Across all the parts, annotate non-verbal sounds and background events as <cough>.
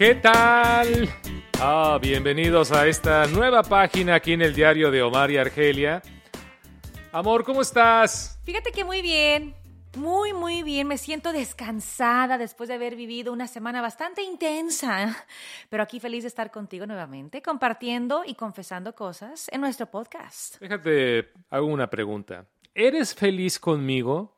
¿Qué tal? Ah, bienvenidos a esta nueva página aquí en el diario de Omar y Argelia. Amor, ¿cómo estás? Fíjate que muy bien, muy, muy bien. Me siento descansada después de haber vivido una semana bastante intensa. Pero aquí feliz de estar contigo nuevamente, compartiendo y confesando cosas en nuestro podcast. Déjate, hago una pregunta. ¿Eres feliz conmigo?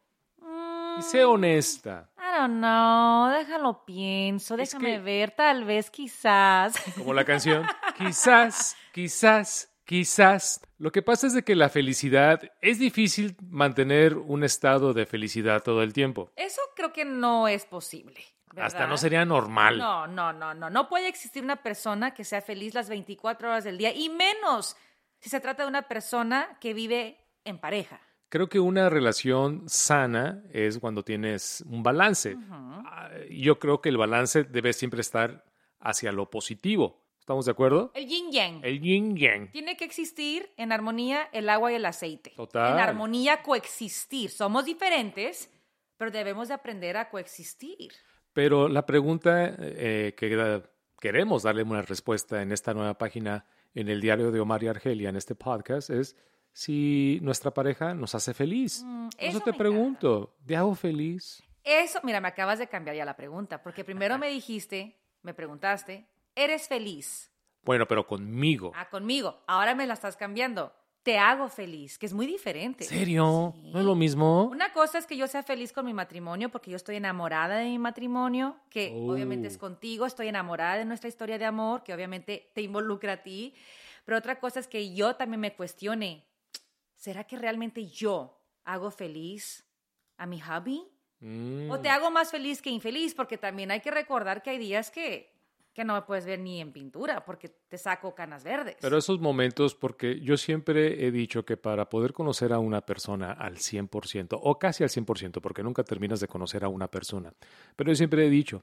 Y sé honesta. I don't know, déjalo pienso, Es déjame que- ver, tal vez, quizás. <laughs> Como la canción. Quizás, quizás, quizás. Lo que pasa es de que la felicidad es difícil mantener un estado de felicidad todo el tiempo. Eso creo que no es posible. ¿verdad? Hasta no sería normal. No, no, no, no. No puede existir una persona que sea feliz las 24 horas del día y menos si se trata de una persona que vive en pareja. Creo que una relación sana es cuando tienes un balance. Ah, Yo creo que el balance debe siempre estar hacia lo positivo. ¿Estamos de acuerdo? El yin yang. El yin yang. Tiene que existir en armonía el agua y el aceite. Total. En armonía coexistir. Somos diferentes, pero debemos de aprender a coexistir. Pero la pregunta eh, que queremos darle una respuesta en esta nueva página en el diario de Omar y Argelia, en este podcast, es si nuestra pareja nos hace feliz. Mm, eso eso te pregunto, ¿te hago feliz? Eso, mira, me acabas de cambiar ya la pregunta, porque primero me dijiste, me preguntaste, ¿eres feliz? Bueno, pero conmigo. Ah, conmigo. Ahora me la estás cambiando. Te hago feliz, que es muy diferente. ¿Serio? Sí. ¿No es lo mismo? Una cosa es que yo sea feliz con mi matrimonio, porque yo estoy enamorada de mi matrimonio, que Oh. obviamente es contigo, estoy enamorada de nuestra historia de amor, que obviamente te involucra a ti. Pero otra cosa es que yo también me cuestione, ¿será que realmente yo hago feliz a mi hubby? Mm. ¿O te hago más feliz que infeliz? Porque también hay que recordar que hay días que, que no me puedes ver ni en pintura, porque te saco canas verdes. Pero esos momentos, porque yo siempre he dicho que para poder conocer a una persona al 100%, o casi al 100%, porque nunca terminas de conocer a una persona, pero yo siempre he dicho,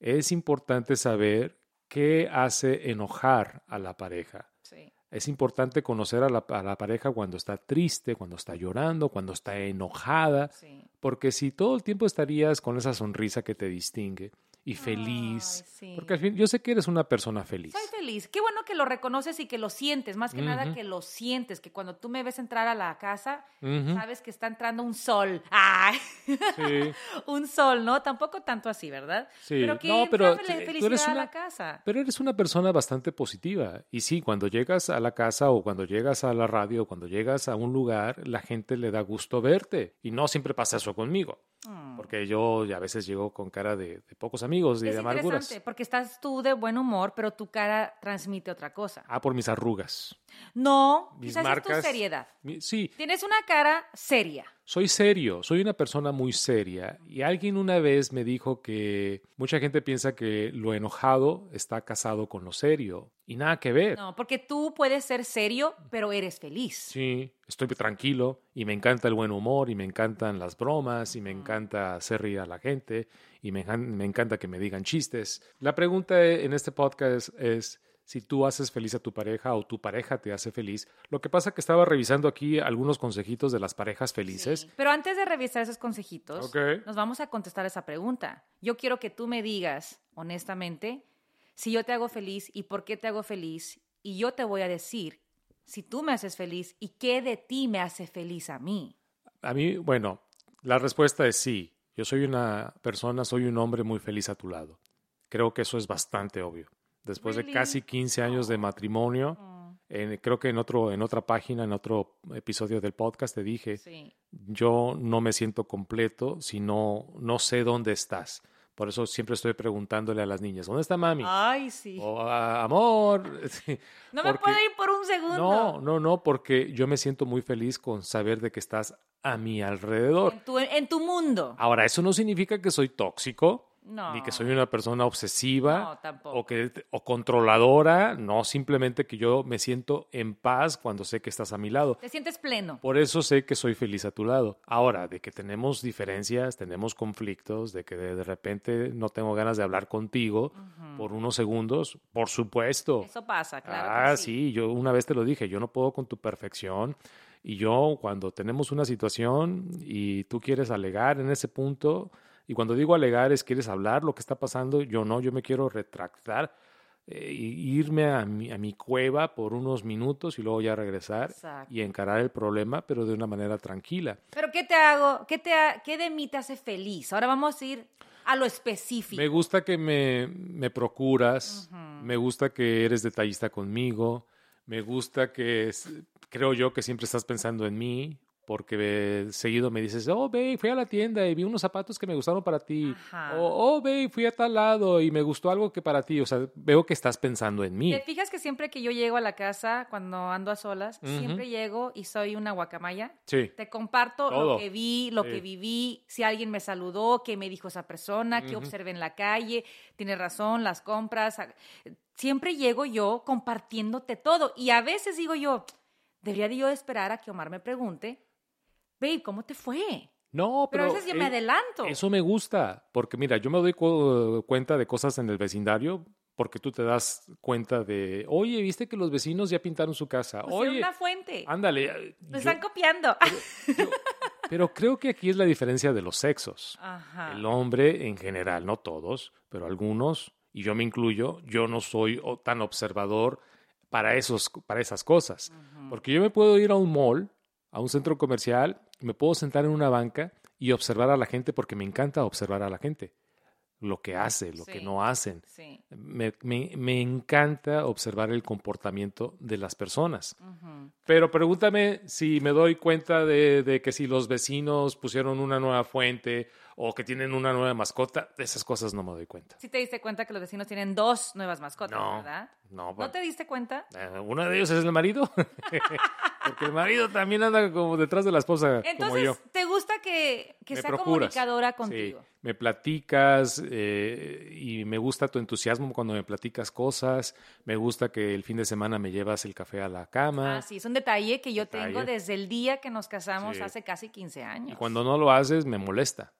es importante saber qué hace enojar a la pareja. Sí. Es importante conocer a la, a la pareja cuando está triste, cuando está llorando, cuando está enojada, Sí. porque si todo el tiempo estarías con esa sonrisa que te distingue y feliz, Ay, sí. porque al fin yo sé que eres una persona feliz. Soy feliz. Qué bueno que lo reconoces y que lo sientes. Más que nada Ujú. que lo sientes. Que cuando tú me ves entrar a la casa, Ujú, sabes que está entrando un sol. ¡Ay! sí. <laughs> un sol, ¿no? Tampoco tanto así, ¿verdad? Sí. Pero que No, pero tú- eres a una- la casa. Pero eres una persona bastante positiva. Y sí, cuando llegas a la casa o cuando llegas a la radio o cuando llegas a un lugar, la gente le da gusto verte. Y no siempre pasa eso conmigo. Mm. Porque yo a veces llego con cara de, de pocos amigos y Es de amarguras. interesante porque estás tú de buen humor, pero tu cara transmite otra cosa. Ah, por mis arrugas. No, Mis quizás es marcas. tu seriedad. Mi- Sí, Tienes una cara seria. Soy serio, soy una persona muy seria. Y alguien una vez me dijo que mucha gente piensa que lo enojado está casado con lo serio. Y nada que ver. No, porque tú puedes ser serio, pero eres feliz. Sí, estoy tranquilo y me encanta el buen humor y me encantan las bromas y me encanta hacer reír a la gente y me, me encanta que me digan chistes. La pregunta en este podcast es si tú haces feliz a tu pareja o tu pareja te hace feliz. Lo que pasa que estaba revisando aquí algunos consejitos de las parejas felices. Sí. Pero antes de revisar esos consejitos, nos vamos a contestar esa pregunta. Yo quiero que tú me digas, honestamente, si yo te hago feliz y por qué te hago feliz. Y yo te voy a decir si tú me haces feliz y qué de ti me hace feliz a mí. A mí, bueno, la respuesta es sí. Yo soy una persona, soy un hombre muy feliz a tu lado. Creo que eso es bastante obvio. Después de casi 15 años de matrimonio, en- creo que en, otro, en otra página, en otro episodio del podcast, te dije, Sí. yo no me siento completo si no, no sé dónde estás. Por eso siempre estoy preguntándole a las niñas, ¿dónde está mami? Ay, sí. O "Ah, amor. <laughs> no me puedo ir por un segundo. No, no, no, porque yo me siento muy feliz con saber de que estás a mi alrededor. En tu, en tu mundo. Ahora, eso no significa que soy tóxico, No. ni que soy una persona obsesiva No, o, que, o controladora, no, simplemente que yo me siento en paz cuando sé que estás a mi lado. Te sientes pleno. Por eso sé que soy feliz a tu lado. Ahora, de que tenemos diferencias, tenemos conflictos, de que de, de repente no tengo ganas de hablar contigo por unos segundos, por supuesto. Eso pasa, claro. que ah, sí, yo una vez te lo dije, yo no puedo con tu perfección. Y yo, cuando tenemos una situación y tú quieres alegar en ese punto, Y cuando digo alegar es, ¿quieres hablar lo que está pasando? Yo no, yo me quiero retractar, eh, irme a mi, a mi cueva por unos minutos y luego ya regresar Exacto. y encarar el problema, pero de una manera tranquila. Pero ¿qué te hago? ¿Qué, te ha- ¿Qué de mí te hace feliz? Ahora vamos a ir a lo específico. Me gusta que me, me procuras, me gusta que eres detallista conmigo, me gusta que es- creo yo que siempre estás pensando en mí, porque eh, seguido me dices, oh, ve, fui a la tienda y vi unos zapatos que me gustaron para ti, Ajá. o oh, ve, fui a tal lado y me gustó algo que para ti, o sea, veo que estás pensando en mí. ¿Te fijas que siempre que yo llego a la casa, cuando ando a solas, siempre llego y soy una guacamaya? Sí, Te comparto Todo. lo que vi, lo Sí. que viví, si alguien me saludó, qué me dijo esa persona, qué observé en la calle, tiene razón, las compras. Siempre llego yo compartiéndote todo y a veces digo yo, debería de yo esperar a que Omar me pregunte, babe, ¿cómo te fue? no, Pero, pero... a veces yo me eh, adelanto. Eso me gusta, porque mira, yo me doy cu- cuenta de cosas en el vecindario porque tú te das cuenta de, oye, viste que los vecinos ya pintaron su casa. Pusieron Oye, una fuente. ándale. eh, Lo están copiando. <laughs> yo- pero creo que aquí es la diferencia de los sexos. Ajá. El hombre en general, no todos, pero algunos, y yo me incluyo, yo no soy tan observador para, esos, para esas cosas. Porque yo me puedo ir a un mall, a un centro comercial, me puedo sentar en una banca y observar a la gente porque me encanta observar a la gente. Lo que hace, lo que no hacen. Sí. Me, me- me encanta observar el comportamiento de las personas. Pero pregúntame si me doy cuenta de, de que si los vecinos pusieron una nueva fuente o que tienen una nueva mascota, de esas cosas no me doy cuenta. Sí te diste cuenta que los vecinos tienen dos nuevas mascotas, No, ¿verdad? no, ¿No te diste cuenta? Eh, uno de ellos es el marido. <laughs> Porque el marido también anda como detrás de la esposa, como yo. Entonces, ¿te gusta que, que sea procuras. comunicadora Sí, contigo? me platicas eh, y me gusta tu entusiasmo cuando me platicas cosas. Me gusta que el fin de semana me llevas el café a la cama. Ah, sí, es un detalle que yo tengo desde el día que nos casamos Sí. hace casi 15 años. Y cuando no lo haces, me molesta.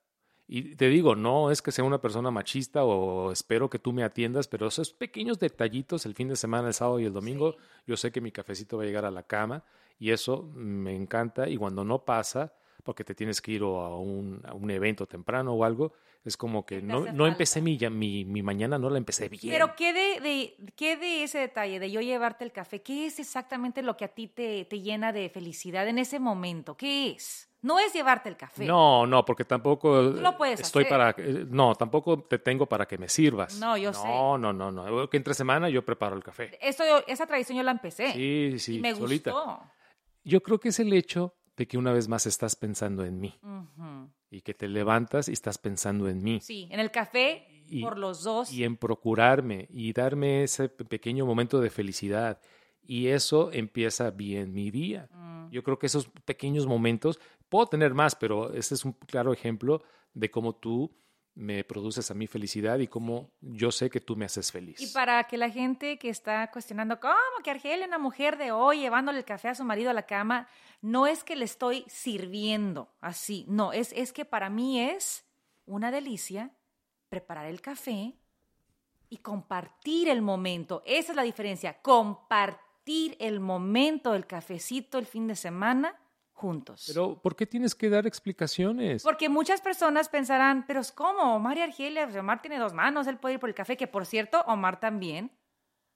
Y te digo, no es que sea una persona machista o espero que tú me atiendas, pero esos pequeños detallitos, el fin de semana, el sábado y el domingo, Sí. yo sé que mi cafecito va a llegar a la cama y eso me encanta. Y cuando no pasa, porque te tienes que ir o a un, a un evento temprano o algo, es como que ¿Qué te no, no empecé mi, ya- mi, mi mañana, no la empecé bien. Pero ¿qué de, de- ¿qué de ese detalle de yo llevarte el café? ¿Qué es exactamente lo que a ti te, te llena de felicidad en ese momento? ¿Qué es? No es llevarte el café. No, no, porque tampoco Tú lo puedes estoy hacer. para eh, no, tampoco te tengo para que me sirvas. No, yo sé. No, no, no, no. Que entre semana yo preparo el café. Esto yo- esa tradición yo la empecé. Sí, sí, y me solita. gustó. Yo creo que es el hecho de que una vez más estás pensando en mí y que te levantas y estás pensando en mí Sí, en el café, Y- por los dos. y en procurarme y darme ese pe- pequeño momento de felicidad. Y eso empieza bien mi día. Mm. Yo creo que esos pequeños momentos, puedo tener más, pero este es un claro ejemplo de cómo tú me produces a mí felicidad y cómo yo sé que tú me haces feliz. Y para que la gente que está cuestionando, ¿cómo que Argelia, una mujer de hoy, llevándole el café a su marido a la cama? No es que le estoy sirviendo así, no, es, es que para mí es una delicia preparar el café y compartir el momento. Esa es la diferencia, compartir el momento del cafecito el fin de semana juntos. Pero, ¿por qué tienes que dar explicaciones? Porque muchas personas pensarán, pero es como Omar y Argelia, pues, Omar tiene dos manos, él puede ir por el café, que por cierto, Omar también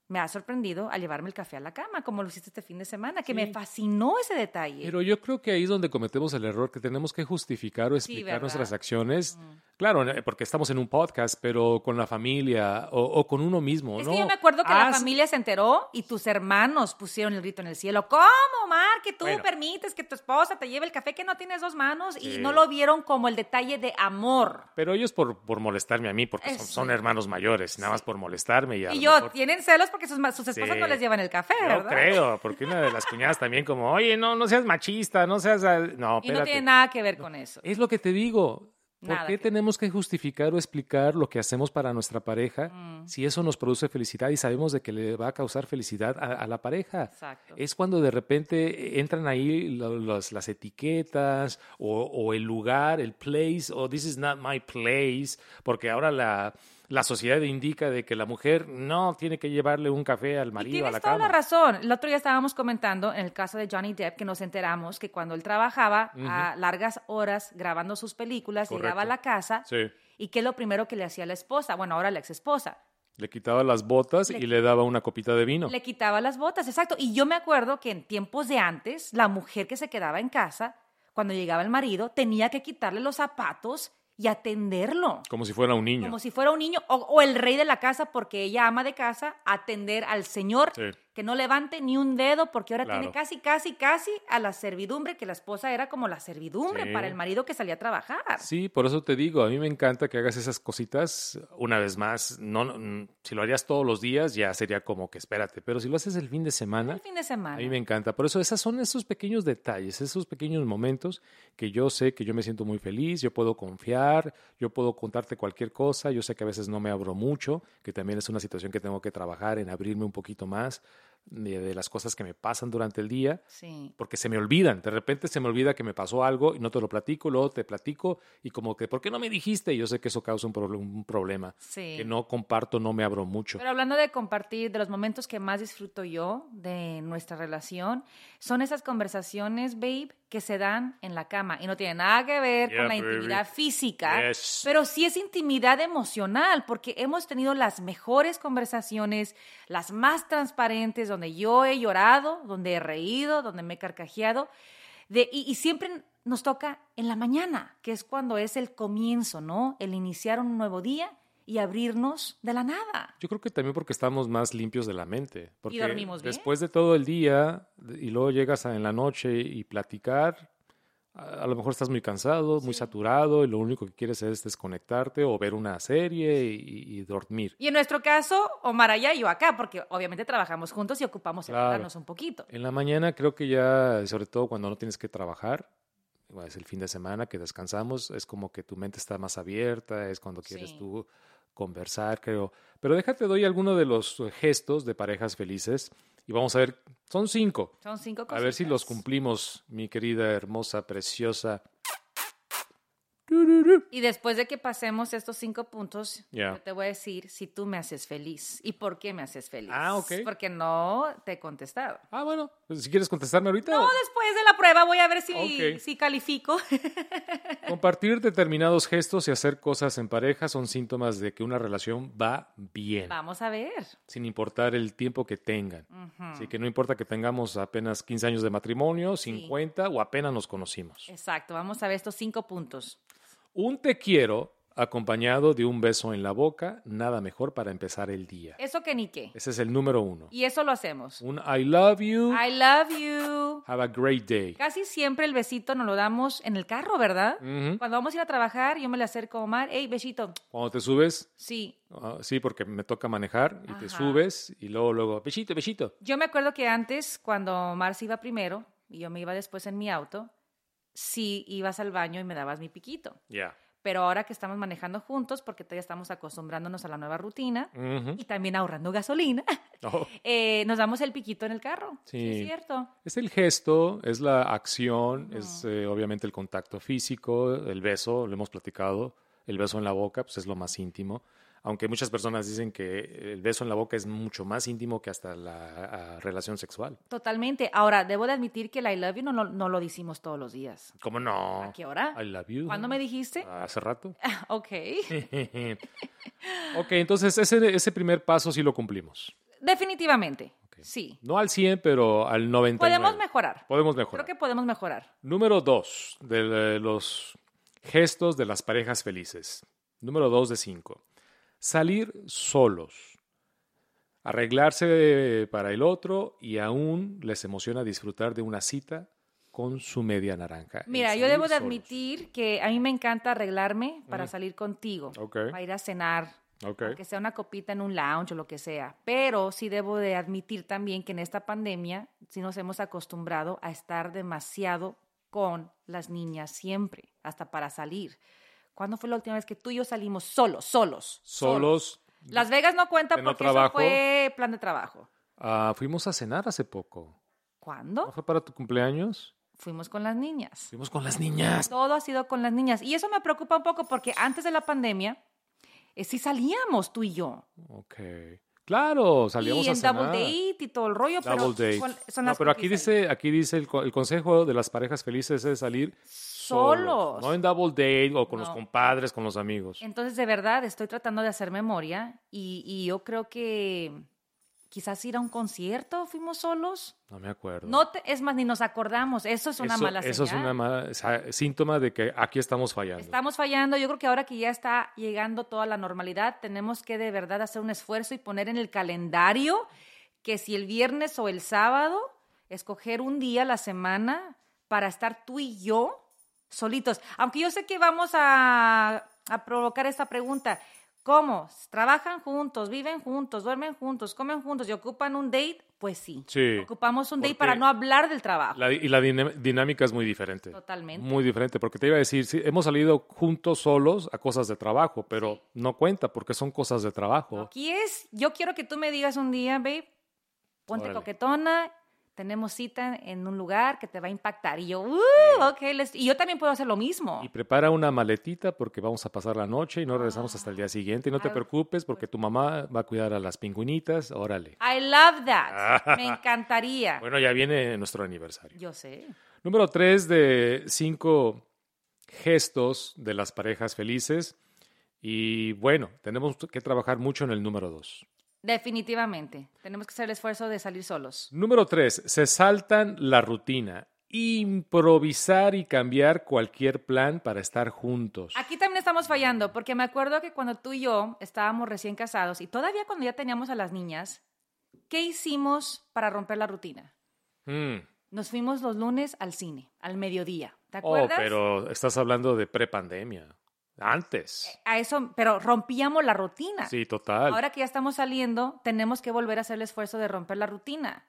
me ha sorprendido al llevarme el café a la cama, como lo hiciste este fin de semana, que me fascinó ese detalle. Pero yo creo que ahí es donde cometemos el error, que tenemos que justificar o explicar nuestras acciones. Mm. Claro, eh, porque estamos en un podcast, pero con la familia o, o con uno mismo, es ¿no? que yo me acuerdo que la Haz- familia se enteró y tus hermanos pusieron el grito en el cielo. ¿Cómo, Omar, que tú Bueno. permites que tu esposa te lleve el café que no tienes dos manos? Y no lo vieron como el detalle de amor. Pero ellos por, por molestarme a mí, porque son, hermanos mayores, nada más por molestarme. Y, a Y yo, mejor- tienen celos porque sus, ma- sus esposas Sí. no les llevan el café, ¿verdad? creo, porque una de las cuñadas también como, oye, no, no seas machista, no seas... No, Y no tiene nada que ver con eso. Es lo que te digo. ¿Por Nada qué que- tenemos que justificar o explicar lo que hacemos para nuestra pareja Mm. si eso nos produce felicidad y sabemos de que le va a causar felicidad a, a la pareja? Exacto. Es cuando de repente entran ahí lo- los- las etiquetas o, o el lugar, el place, o this is not my place, porque ahora la, la sociedad indica de que la mujer no tiene que llevarle un café al Y marido a tienes la toda cama. la razón. El otro día estábamos comentando en el caso de Johnny Depp que nos enteramos que cuando él trabajaba a largas horas grabando sus películas, llegaba a Correcto. la casa Sí. y qué es lo primero que le hacía a la esposa, bueno, ahora la ex esposa, Le quitaba las botas Le- y le daba una copita de vino. le quitaba las botas, exacto. Y yo me acuerdo que en tiempos de antes, la mujer que se quedaba en casa, cuando llegaba el marido, tenía que quitarle los zapatos y atenderlo. Como si fuera un niño. Como si fuera un niño o, o el rey de la casa, porque ella ama de casa, atender al señor Sí. Que no levante ni un dedo, porque ahora Claro. tiene casi, casi, casi a la servidumbre, que la esposa era como la servidumbre Sí. para el marido que salía a trabajar. Sí, por eso te digo, a mí me encanta que hagas esas cositas una vez más. No, no, si lo harías todos los días ya sería como que espérate, pero si lo haces el fin de semana, El fin de semana. a mí me encanta. Por eso esos son esos pequeños detalles, esos pequeños momentos que yo sé que yo me siento muy feliz, yo puedo confiar, yo puedo contarte cualquier cosa, yo sé que a veces no me abro mucho, que también es una situación que tengo que trabajar en abrirme un poquito más de, de las cosas que me pasan durante el día Sí. porque se me olvidan. De repente se me olvida que me pasó algo y no te lo platico, luego te platico y como que, ¿por qué no me dijiste? Y yo sé que eso causa un, un problema. Sí. Que no comparto, no me abro mucho. Pero hablando de compartir, de los momentos que más disfruto yo de nuestra relación, son esas conversaciones, babe, que se dan en la cama y no tienen nada que ver Yeah, con la baby. intimidad física, Yes. pero sí es intimidad emocional, porque hemos tenido las mejores conversaciones, las más transparentes, donde yo he llorado, donde he reído, donde me he carcajeado, de, y, y siempre nos toca en la mañana, que es cuando es el comienzo, ¿no? El iniciar un nuevo día y abrirnos de la nada. Yo creo que también porque estamos más limpios de la mente. Porque dormimos bien. después de todo el día y luego llegas a- en la noche y platicar, a, a lo mejor estás muy cansado, muy saturado y lo único que quieres es desconectarte o ver una serie y, y dormir. Y en nuestro caso, Omar allá y yo acá, porque obviamente trabajamos juntos y ocupamos Claro. separarnos un poquito. En la mañana creo que ya, sobre todo cuando no tienes que trabajar, bueno, es el fin de semana que descansamos, es como que tu mente está más abierta, es cuando quieres Sí. tú conversar, creo. Pero déjate, doy alguno de los eh, gestos de parejas felices y vamos a ver, son cinco. Son cinco A cosas. ver si los cumplimos, mi querida, hermosa, preciosa. Y después de que pasemos estos cinco puntos, yo te voy a decir si tú me haces feliz y por qué me haces feliz. Ah, ok. Porque no te he contestado. Ah, bueno, pues si quieres contestarme ahorita. No, después de la prueba voy a ver si, si califico. <laughs> Compartir determinados gestos y hacer cosas en pareja son síntomas de que una relación va bien. Vamos a ver. sin importar el tiempo que tengan. Así que no importa que tengamos apenas 15 años de matrimonio, 50 o apenas nos conocimos. Exacto, vamos a ver estos cinco puntos. Un te quiero acompañado de un beso en la boca, nada mejor para empezar el día. Eso que ni qué. Ese es el número uno. Y eso lo hacemos. Un I love you, I love you. have a great day. Casi siempre el besito nos lo damos en el carro, ¿verdad? Cuando vamos a ir a trabajar, yo me le acerco a Omar, hey, besito. Cuando te subes, Sí. ah, sí, porque me toca manejar y te subes y luego, luego, besito, besito. Yo me acuerdo que antes, cuando Omar se iba primero y yo me iba después en mi auto, sí ibas al baño y me dabas mi piquito. Ya. Pero ahora que estamos manejando juntos, porque todavía estamos acostumbrándonos a la nueva rutina y también ahorrando gasolina, <laughs> Oh. eh, nos damos el piquito en el carro. Sí. es cierto. Es el gesto, es la acción, es eh, obviamente el contacto físico, el beso, lo hemos platicado, el beso en la boca, pues es lo más íntimo. Aunque muchas personas dicen que el beso en la boca es mucho más íntimo que hasta la ah, relación sexual. Totalmente. Ahora, debo de admitir que el I love you no, lo- no lo decimos todos los días. ¿Cómo no? ¿A qué hora? I love you. ¿Cuándo me dijiste? Hace rato. <laughs> ok. <laughs> ok, entonces ese, ese primer paso sí lo cumplimos. Definitivamente. Sí. No al 100, pero al 99. Podemos mejorar. Podemos mejorar. Creo que podemos mejorar. Número dos de los gestos de las parejas felices. Número dos de cinco. Salir solos. Arreglarse para el otro y aún les emociona disfrutar de una cita con su media naranja. Mira, yo debo de solos. admitir que a mí me encanta arreglarme para salir contigo, Ok. para ir a cenar, Ok. aunque sea una copita en un lounge o lo que sea. Pero sí debo de admitir también que en esta pandemia sí nos hemos acostumbrado a estar demasiado con las niñas siempre, hasta para salir. ¿Cuándo fue la última vez que tú y yo salimos solos, solos? Solos. Las Vegas no cuenta ¿De no porque trabajo? eso fue plan de trabajo. Ah, fuimos a cenar hace poco. ¿No ¿Cuándo? fue para tu cumpleaños? Fuimos con las niñas. Fuimos con las niñas. Todo ha sido con las niñas. Y eso me preocupa un poco porque antes de la pandemia, eh, sí salíamos tú y yo. Ok. Claro, salíamos y a en cenar. double date y todo el rollo, Double pero date. ¿cuál- son No, pero aquí dice, aquí dice el, el consejo de las parejas felices es salir Solos. No en double date o con los compadres, con los amigos. Entonces, de verdad, estoy tratando de hacer memoria y, y yo creo que quizás ir a un concierto fuimos solos. No me acuerdo. No te- es más, ni nos acordamos. Eso es una eso, mala eso es señal. una mala, síntoma de que aquí estamos fallando. Estamos fallando. Yo creo que ahora que ya está llegando toda la normalidad, tenemos que de verdad hacer un esfuerzo y poner en el calendario que si el viernes o el sábado, escoger un día a la semana para estar tú y yo solitos. Aunque yo sé que vamos a, a provocar esta pregunta. ¿Cómo? ¿Trabajan juntos, viven juntos, duermen juntos, comen juntos y ocupan un date? Pues sí. Sí, Ocupamos un date para no hablar del trabajo. La- y la dinámica es muy diferente. Totalmente. Muy diferente, porque te iba a decir, sí, hemos salido juntos solos a cosas de trabajo, pero no cuenta porque son cosas de trabajo. Aquí es, yo quiero que tú me digas un día, babe, ponte Órale. coquetona, tenemos cita en un lugar que te va a impactar. Y yo, uh, ok, let's- y yo también puedo hacer lo mismo. Y prepara una maletita porque vamos a pasar la noche y no regresamos hasta el día siguiente. Y no te Ah. preocupes porque tu mamá va a cuidar a las pingüinitas. Órale. I love that. <laughs> Me encantaría. Bueno, ya viene nuestro aniversario. Yo sé. Número tres de cinco gestos de las parejas felices. Y bueno, tenemos que trabajar mucho en el número dos. Definitivamente. Tenemos que hacer el esfuerzo de salir solos. Número tres, se saltan la rutina. Improvisar y cambiar cualquier plan para estar juntos. Aquí también estamos fallando, porque me acuerdo que cuando tú y yo estábamos recién casados y todavía cuando ya teníamos a las niñas, ¿qué hicimos para romper la rutina? Mm. Nos fuimos los lunes al cine, al mediodía. ¿Te Oh, acuerdas? pero estás hablando de prepandemia. Antes. A eso, pero rompíamos la rutina. Sí, total. Ahora que ya estamos saliendo, tenemos que volver a hacer el esfuerzo de romper la rutina.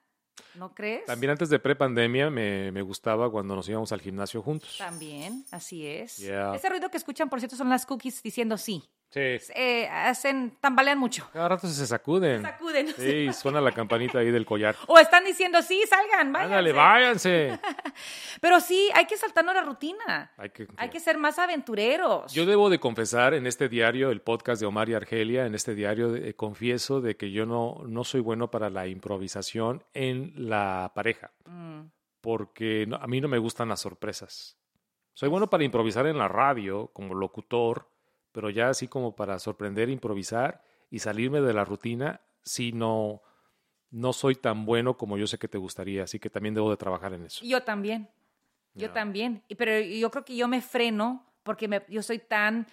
¿No crees? También antes de prepandemia me, me gustaba cuando nos íbamos al gimnasio juntos. También, así es. Yeah. Ese ruido que escuchan, por cierto, son las cookies diciendo sí. Sí. Eh, hacen, tambalean mucho. Cada rato se sacuden. Sacuden. Sí, suena la campanita ahí del collar. O están diciendo sí, salgan, váyanse. Ándale, váyanse. <laughs> Pero sí, hay que saltarnos la rutina. Hay que, Hay que ser más aventureros. Yo debo de confesar en este diario, el podcast de Omar y Argelia, en este diario eh, confieso de que yo no, no soy bueno para la improvisación en la pareja, Mm, porque no- a mí no me gustan las sorpresas. Soy bueno para improvisar en la radio como locutor, pero ya así como para sorprender, improvisar y salirme de la rutina, sí no, no soy tan bueno como yo sé que te gustaría, así que también debo de trabajar en eso. Yo también. Yo Ya. también. Y- Pero yo creo que yo me freno porque me- yo soy tan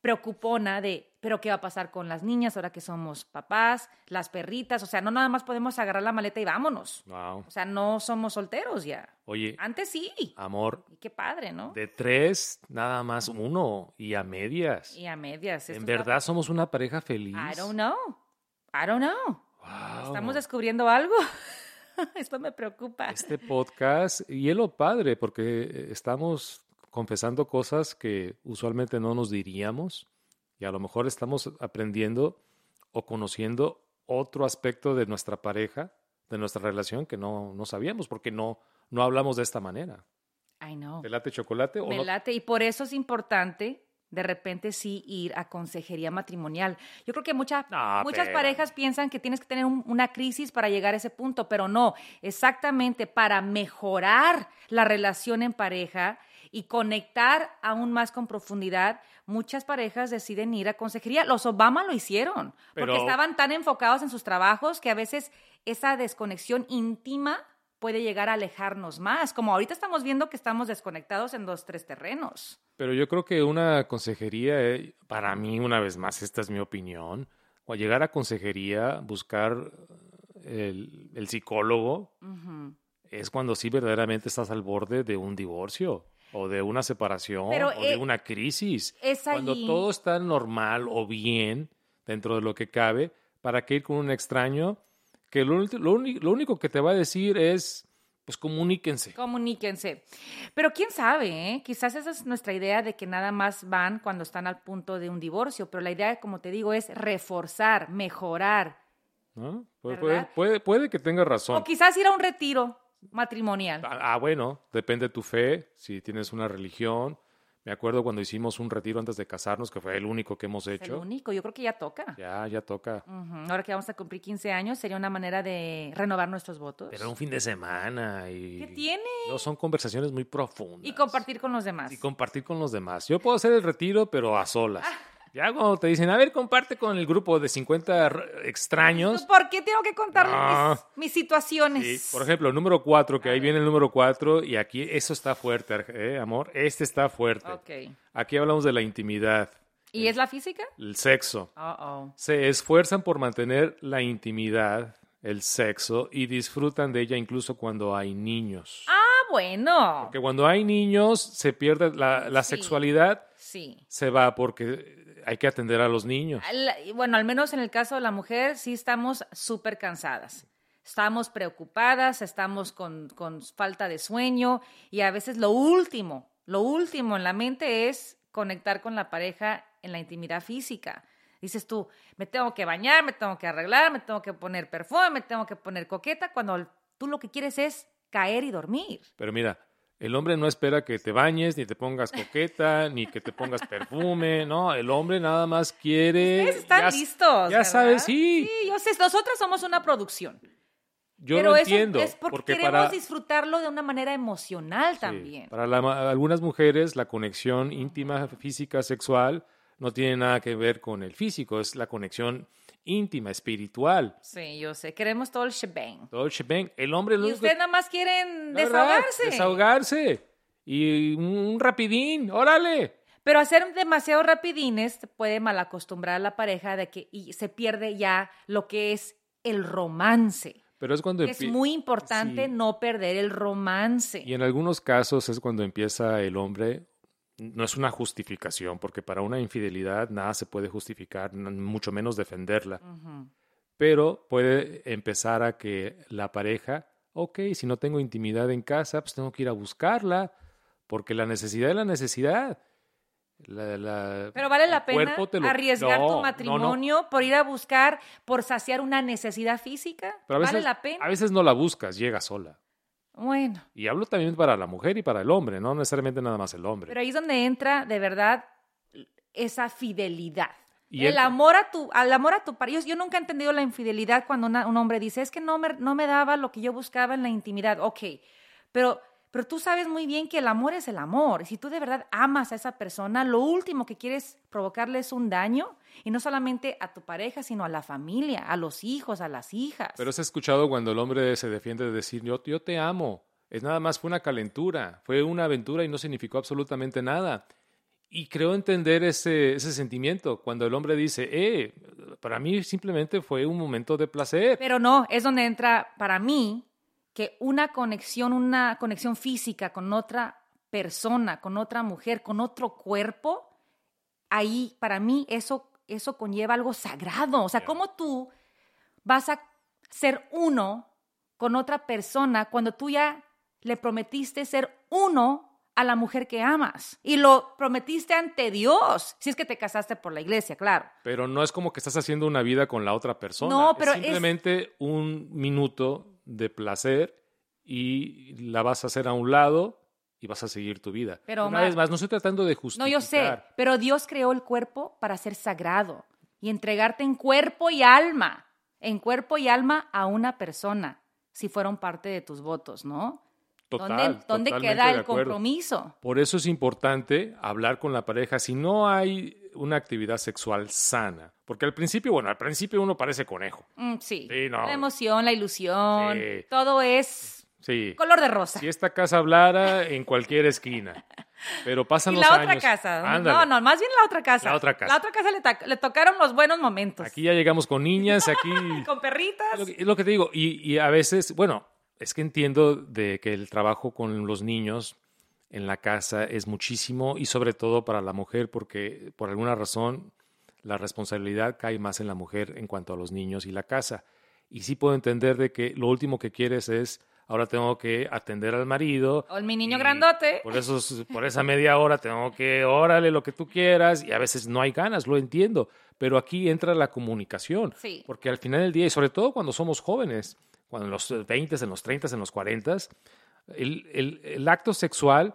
preocupona de, pero ¿qué va a pasar con las niñas ahora que somos papás, las perritas? O sea, no nada más podemos agarrar la maleta y vámonos. Wow. O sea, no somos solteros ya. Oye, Antes sí. amor, Y qué padre, ¿no? de tres, nada más uno, y a medias. Y a medias. En verdad somos una pareja feliz. I don't know. I don't know. Wow. ¿Estamos descubriendo algo? <laughs> Esto me preocupa. Este podcast, y es lo padre, porque eh, estamos confesando cosas que usualmente no nos diríamos, y a lo mejor estamos aprendiendo o conociendo otro aspecto de nuestra pareja, de nuestra relación, que no, no sabíamos, porque no, no hablamos de esta manera. I know. ¿Te late chocolate o Me no? late y por eso es importante de repente sí ir a consejería matrimonial. Yo creo que mucha- No, muchas parejas piensan que tienes que tener un- una crisis para llegar a ese punto, pero no, exactamente para mejorar la relación en pareja y conectar aún más con profundidad, muchas parejas deciden ir a consejería. Los Obama lo hicieron, porque estaban tan enfocados en sus trabajos que a veces esa desconexión íntima puede llegar a alejarnos más, como ahorita estamos viendo que estamos desconectados en dos, tres terrenos. Pero yo creo que una consejería, eh, para mí, una vez más, esta es mi opinión, o llegar a consejería, buscar eh, el, el psicólogo, es cuando sí verdaderamente estás al borde de un divorcio o de una separación Pero, o de eh, una crisis. es Cuando todo está normal o bien dentro de lo que cabe, ¿para qué ir con un extraño que lo, lo único que te va a decir es, pues comuníquense? Comuníquense. Pero quién sabe, ¿eh? Quizás esa es nuestra idea de que nada más van cuando están al punto de un divorcio, pero la idea, como te digo, es reforzar, mejorar. ¿no? Puede, puede, puede, puede que tenga razón. O quizás ir a un retiro matrimonial. Ah, ah, bueno, depende de tu fe, si tienes una religión, Me acuerdo cuando hicimos un retiro antes de casarnos, que fue el único que hemos Es el hecho. único, yo creo que ya toca. Ya, ya toca. Ahora que vamos a cumplir 15 años, sería una manera de renovar nuestros votos. Pero un fin de semana y... ¿Qué tiene? No, son conversaciones muy profundas. Y compartir con los demás. Y compartir con los demás. Yo puedo hacer el retiro, pero a solas. Ah. Ya cuando te dicen, a ver, comparte con el grupo de 50 r- extraños. ¿Por qué tengo que contarles No. mis, mis situaciones? Sí, por ejemplo, número 4, que ahí viene el número 4, y aquí eso está fuerte, ¿eh, amor. Este está fuerte. Ok. Aquí hablamos de la intimidad, ¿Y es la física? el sexo. Uh-oh. Se esfuerzan por mantener la intimidad, el sexo, y disfrutan de ella incluso cuando hay niños. Ah, bueno. Porque cuando hay niños se pierde la, la Sí. sexualidad, Sí. se va porque hay que atender a los niños. Bueno, al menos en el caso de la mujer, sí estamos súper cansadas. Estamos preocupadas, estamos con, con falta de sueño y a veces lo último, lo último en la mente es conectar con la pareja en la intimidad física. Dices tú, me tengo que bañar, me tengo que arreglar, me tengo que poner perfume, me tengo que poner coqueta, cuando tú lo que quieres es caer y dormir. Pero mira, el hombre no espera que te bañes, ni te pongas coqueta, <laughs> ni que te pongas perfume, no, el hombre nada más quiere... Ustedes están ya- listos. Ya ¿verdad? sabes, sí, Sí, yo sé, nosotras somos una producción. yo Pero lo eso entiendo. es porque, porque queremos para, disfrutarlo de una manera emocional sí, también. para la- algunas mujeres la conexión íntima, física, sexual, no tiene nada que ver con el físico, es la conexión íntima, espiritual. Sí, yo sé. Queremos todo el shebang. Todo el shebang. El hombre Y ustedes nada más quieren verdad, desahogarse. Desahogarse. Y un rapidín, órale. Pero hacer demasiado rapidines puede malacostumbrar a la pareja de que y se pierde ya lo que es el romance. Pero es cuando Es muy importante sí. no perder el romance. Y en algunos casos es cuando empieza el hombre, no es una justificación, porque para una infidelidad nada se puede justificar, mucho menos defenderla, pero puede empezar a que la pareja, ok, si no tengo intimidad en casa, pues tengo que ir a buscarla, porque la necesidad es la necesidad. La- la- Pero vale la pena lo- arriesgar No, tu no. matrimonio por ir a buscar, por saciar una necesidad física. Pero a veces, ¿Vale la pena? a veces no la buscas, llega sola. Bueno, Y hablo también para la mujer y para el hombre, no necesariamente nada más el hombre. pero ahí es donde entra de verdad esa fidelidad. Y el el- amor a tu, al amor a tu pareja. Yo, yo nunca he entendido la infidelidad cuando una- un hombre dice, es que no me, no me daba lo que yo buscaba en la intimidad. Ok, pero, pero tú sabes muy bien que el amor es el amor. Y si tú de verdad amas a esa persona, lo último que quieres provocarle es un daño. Y no solamente a tu pareja, sino a la familia, a los hijos, a las hijas. Pero has escuchado cuando el hombre se defiende de decir, yo, yo te amo. Es nada más, fue una calentura, fue una aventura y no significó absolutamente nada. Y creo entender ese, ese sentimiento cuando el hombre dice, eh, para mí simplemente fue un momento de placer. Pero no, es donde entra para mí que una conexión, una conexión física con otra persona, con otra mujer, con otro cuerpo, ahí para mí eso, eso conlleva algo sagrado. O sea. ¿cómo tú vas a ser uno con otra persona cuando tú ya le prometiste ser uno a la mujer que amas? Y lo prometiste ante Dios, si es que te casaste por la iglesia, claro. Pero no es como que estás haciendo una vida con la otra persona. No, pero es- es simplemente un minuto de placer y la vas a hacer a un lado y vas a seguir tu vida. Pero, una Omar, vez más, no estoy tratando de No, justificar. yo sé, pero Dios creó el cuerpo para ser sagrado y entregarte en cuerpo y alma, en cuerpo y alma a una persona, si fueron parte de tus votos, ¿no? Total, ¿Dónde, dónde queda el compromiso? Por eso es importante hablar con la pareja si no hay una actividad sexual sana. Porque al principio, bueno, al principio uno parece conejo. Mm, sí, Sí, no. la emoción, la ilusión, Sí. todo es Sí. color de rosa. Si esta casa hablara en cualquier esquina. Pero pasan y los la años. otra casa. Ándale. No, no, más bien la otra casa. La otra casa. La otra casa le, tocaron los buenos momentos. Aquí ya llegamos con niñas, aquí. <laughs> Con perritas. Es lo que, es lo que te digo. Y, y a veces, bueno, es que entiendo de que el trabajo con los niños en la casa es muchísimo y sobre todo para la mujer porque por alguna razón la responsabilidad cae más en la mujer en cuanto a los niños y la casa. Y sí puedo entender de que lo último que quieres es ahora tengo que atender al marido. O mi niño grandote. Por, eso, por esa media hora tengo que, órale, lo que tú quieras, y a veces no hay ganas, lo entiendo, pero aquí entra la comunicación, Sí. porque al final del día, y sobre todo cuando somos jóvenes, cuando en los 20, en los 30, en los 40, el, el, el acto sexual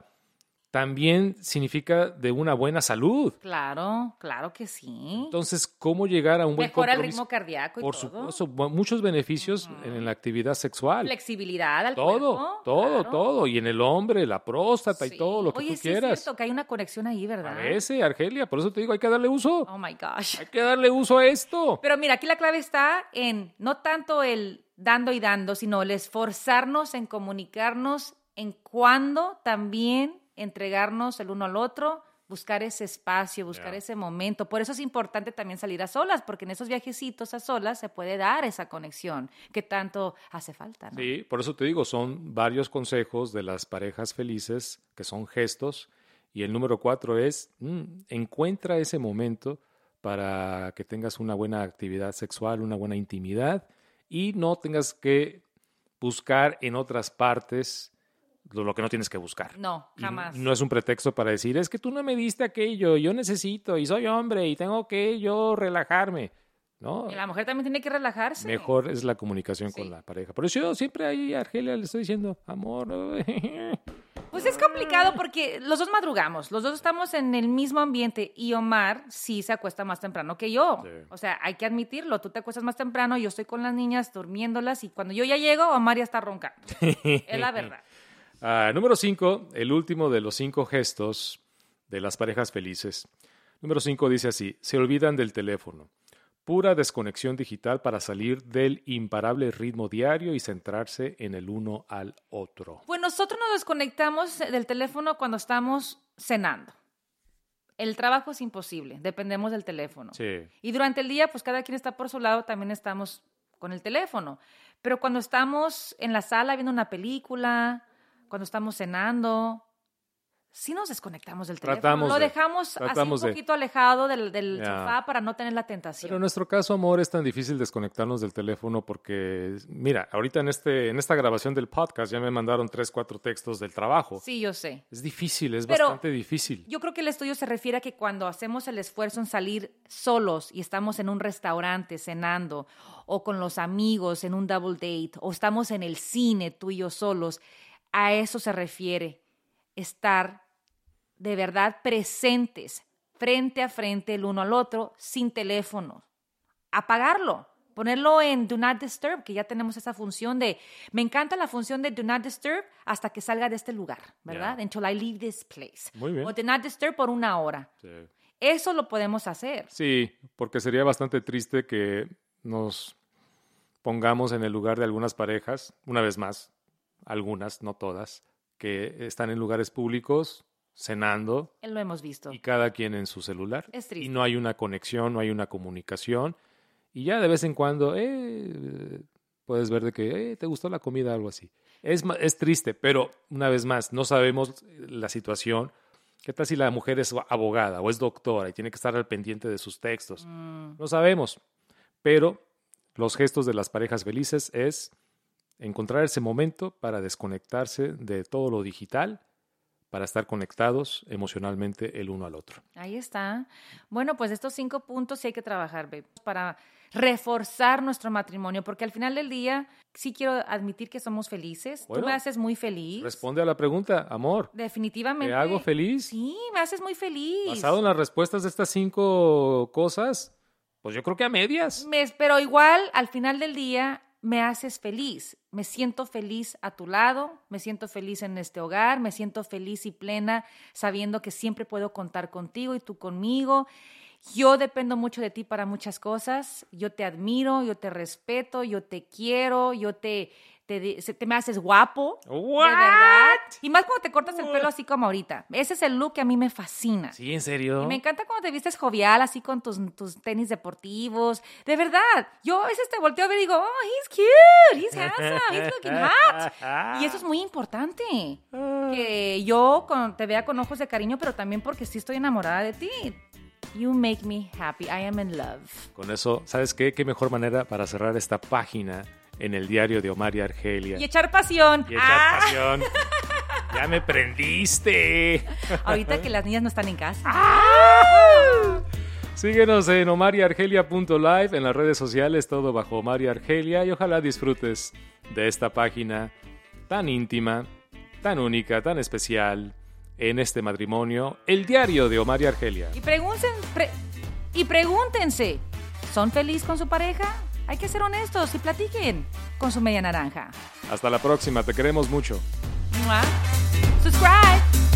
también significa de una buena salud. Claro, claro que sí. Entonces, ¿cómo llegar a un buen Mejora el compromiso? ritmo cardíaco y Por todo. supuesto, muchos beneficios en la actividad sexual. Flexibilidad al Todo, cuerpo. todo, claro. todo. Y en el hombre, la próstata y todo lo que Oye, tú sí quieras. es cierto que hay una conexión ahí, ¿verdad? Parece, Argelia, por eso te digo, hay que darle uso. Oh my gosh. Hay que darle uso a esto. Pero mira, aquí la clave está en no tanto el dando y dando, sino el esforzarnos en comunicarnos en cuándo también entregarnos el uno al otro, buscar ese espacio, buscar ese momento. Por eso es importante también salir a solas, porque en esos viajecitos a solas se puede dar esa conexión que tanto hace falta. ¿no? Sí, por eso te digo, son varios consejos de las parejas felices que son gestos. Y el número cuatro es, mm, encuentra ese momento para que tengas una buena actividad sexual, una buena intimidad y no tengas que buscar en otras partes lo, que no tienes que buscar. No, jamás. no es un pretexto para decir, es que tú no me diste aquello, yo necesito y soy hombre y tengo que yo relajarme. No, Y la mujer también tiene que relajarse. mejor es la comunicación Sí. con la pareja. Por eso yo siempre ahí a Argelia le estoy diciendo, amor, <laughs> Pues es complicado porque los dos madrugamos, los dos estamos en el mismo ambiente y Omar sí se acuesta más temprano que yo. Sí. O sea, hay que admitirlo, tú te acuestas más temprano, yo estoy con las niñas durmiéndolas y cuando yo ya llego, Omar ya está roncando. <laughs> es la verdad. Ah, número cinco, el último de los cinco gestos de las parejas felices. Número cinco dice así, se olvidan del teléfono. Pura desconexión digital para salir del imparable ritmo diario y centrarse en el uno al otro. Pues nosotros nos desconectamos del teléfono cuando estamos cenando. El trabajo es imposible, dependemos del teléfono. Sí. Y durante el día, pues cada quien está por su lado, también estamos con el teléfono. Pero cuando estamos en la sala viendo una película, cuando estamos cenando, sí nos desconectamos del teléfono. Tratamos Lo de- dejamos así un poquito alejado del, sofá para no tener la tentación. Pero en nuestro caso, amor, es tan difícil desconectarnos del teléfono porque, mira, ahorita en, este, en esta grabación del podcast ya me mandaron tres, cuatro textos del trabajo. Sí, yo sé. Es difícil, es Pero- bastante difícil. Yo creo que el estudio se refiere a que cuando hacemos el esfuerzo en salir solos y estamos en un restaurante cenando o con los amigos en un double date o estamos en el cine tú y yo solos, a eso se refiere estar de verdad presentes frente a frente el uno al otro sin teléfono. Apagarlo, ponerlo en Do Not Disturb, que ya tenemos esa función de, me encanta la función de Do Not Disturb hasta que salga de este lugar, ¿verdad? Ya. Until I leave this place. Muy bien. O Do Not Disturb por una hora. Sí. Eso lo podemos hacer. Sí, porque sería bastante triste que nos pongamos en el lugar de algunas parejas, una vez más, algunas, no todas, que están en lugares públicos cenando Eh, Lo hemos visto. y cada quien en su celular. Es triste. Y no hay una conexión, no hay una comunicación. Y ya de vez en cuando, eh, puedes ver de que, eh, ¿te gustó la comida? Algo así. Es, es triste, pero una vez más, no sabemos la situación. ¿Qué tal si la mujer es abogada o es doctora y tiene que estar al pendiente de sus textos? Mm, No sabemos. Pero los gestos de las parejas felices es encontrar ese momento para desconectarse de todo lo digital, para estar conectados emocionalmente el uno al otro. ahí está. Bueno, pues estos cinco puntos sí hay que trabajar, babe, para reforzar nuestro matrimonio, porque al final del día sí quiero admitir que somos felices. Tú Bueno, me haces muy feliz. Responde a la pregunta, amor. Definitivamente. ¿Te hago feliz? Sí, me haces muy feliz. Basado en las respuestas de estas cinco cosas, pues yo creo que a medias. Me- pero igual, al final del día, me haces feliz. Me siento feliz a tu lado, me siento feliz en este hogar, me siento feliz y plena sabiendo que siempre puedo contar contigo y tú conmigo. Yo dependo mucho de ti para muchas cosas. Yo te admiro, yo te respeto, yo te quiero, yo te, te, te me haces guapo. ¿What? De verdad. Y más cuando te cortas el pelo así como ahorita. Ese es el look que a mí me fascina. Sí, en serio. Y me encanta cuando te vistes jovial, así con tus, tus tenis deportivos. De verdad, yo a veces te volteo a ver y digo, oh, he's cute, he's handsome, he's looking hot. Y eso es muy importante. Que yo con- te vea con ojos de cariño, pero también porque sí estoy enamorada de ti. You make me happy. I am in love. Con eso, ¿sabes qué? Qué mejor manera para cerrar esta página en el diario de Omar y Argelia. Y echar pasión. Y echar Ah, pasión. <laughs> Ya me prendiste. ahorita que las niñas no están en casa. Síguenos en omariargelia.live en las redes sociales, todo bajo Omar y Argelia y ojalá disfrutes de esta página tan íntima, tan única, tan especial en este matrimonio, el diario de Omar y Argelia. Y, pre- y pregúntense, ¿son felices con su pareja? Hay que ser honestos y platiquen con su media naranja. Hasta la próxima, te queremos mucho. ¡Mua! Subscribe.